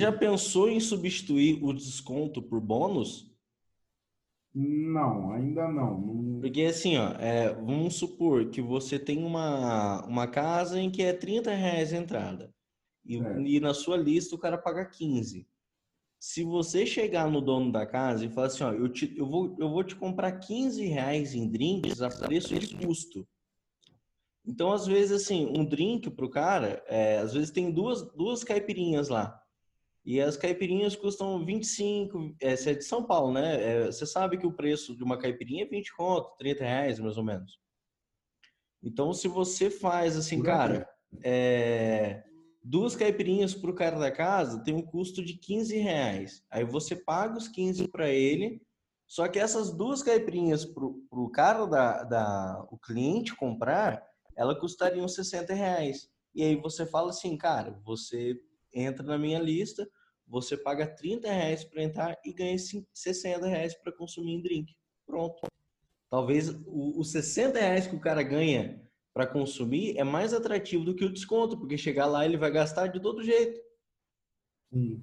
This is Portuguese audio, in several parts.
já pensou em substituir o desconto por bônus? Não, ainda não. Porque assim, ó, é, vamos supor que você tem uma, uma casa em que é 30 reais a entrada. E, É. e na sua lista o cara paga 15. Se você chegar no dono da casa e falar assim, ó, eu, te, eu, vou, eu vou te comprar 15 reais em drinks a preço de custo. Então, às vezes, assim, um drink pro cara, é, às vezes tem duas, duas caipirinhas lá. E as caipirinhas custam 25, é, você é de São Paulo, né? É, você sabe que o preço de uma caipirinha é 20 conto, 30 reais, mais ou menos. Então, se você faz assim, cara, é, duas caipirinhas pro cara da casa, tem um custo de 15 reais. Aí você paga os 15 para ele, só que essas duas caipirinhas pro, pro cara da, da, o cliente comprar, ela custariam 60 reais. E aí você fala assim, cara, você entra na minha lista, você paga 30 reais para entrar e ganha cin- 60 reais para consumir em drink. Pronto. Talvez os 60 reais que o cara ganha para consumir é mais atrativo do que o desconto, porque chegar lá ele vai gastar de todo jeito, Sim.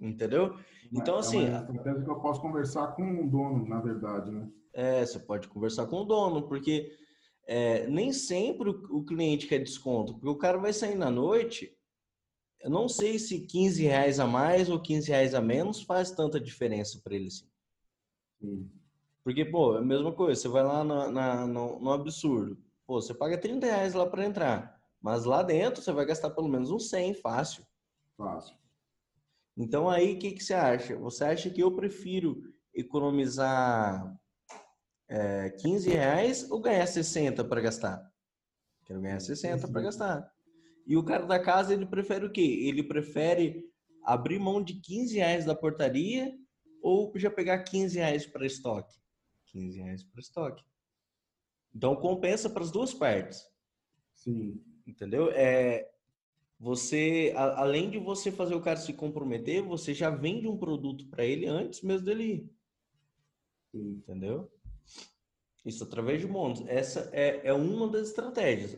entendeu? Então, é assim, uma estratégia que eu posso conversar com o dono, na verdade, né? É, você pode conversar com o dono, porque é, nem sempre o cliente quer desconto, porque o cara vai sair na noite. Eu não sei se 15 reais a mais ou 15 reais a menos faz tanta diferença para ele assim. Sim. Porque, pô, é a mesma coisa, você vai lá na, na- no, no absurdo. Pô, você paga 30 reais lá para entrar, mas lá dentro você vai gastar pelo menos uns 100, fácil. Fácil. Então aí, o que, que você acha? Você acha que eu prefiro economizar é, 15 reais ou ganhar 60 para gastar? Quero ganhar 60 para gastar. E o cara da casa, ele prefere o quê? Ele prefere abrir mão de 15 reais da portaria ou já pegar 15 reais para estoque? 15 reais para estoque. Então compensa para as duas partes. Sim. Entendeu? É, você, a- além de você fazer o cara se comprometer, você já vende um produto para ele antes mesmo dele ir. Sim. Entendeu? Isso através de bônus. Essa é, é uma das estratégias.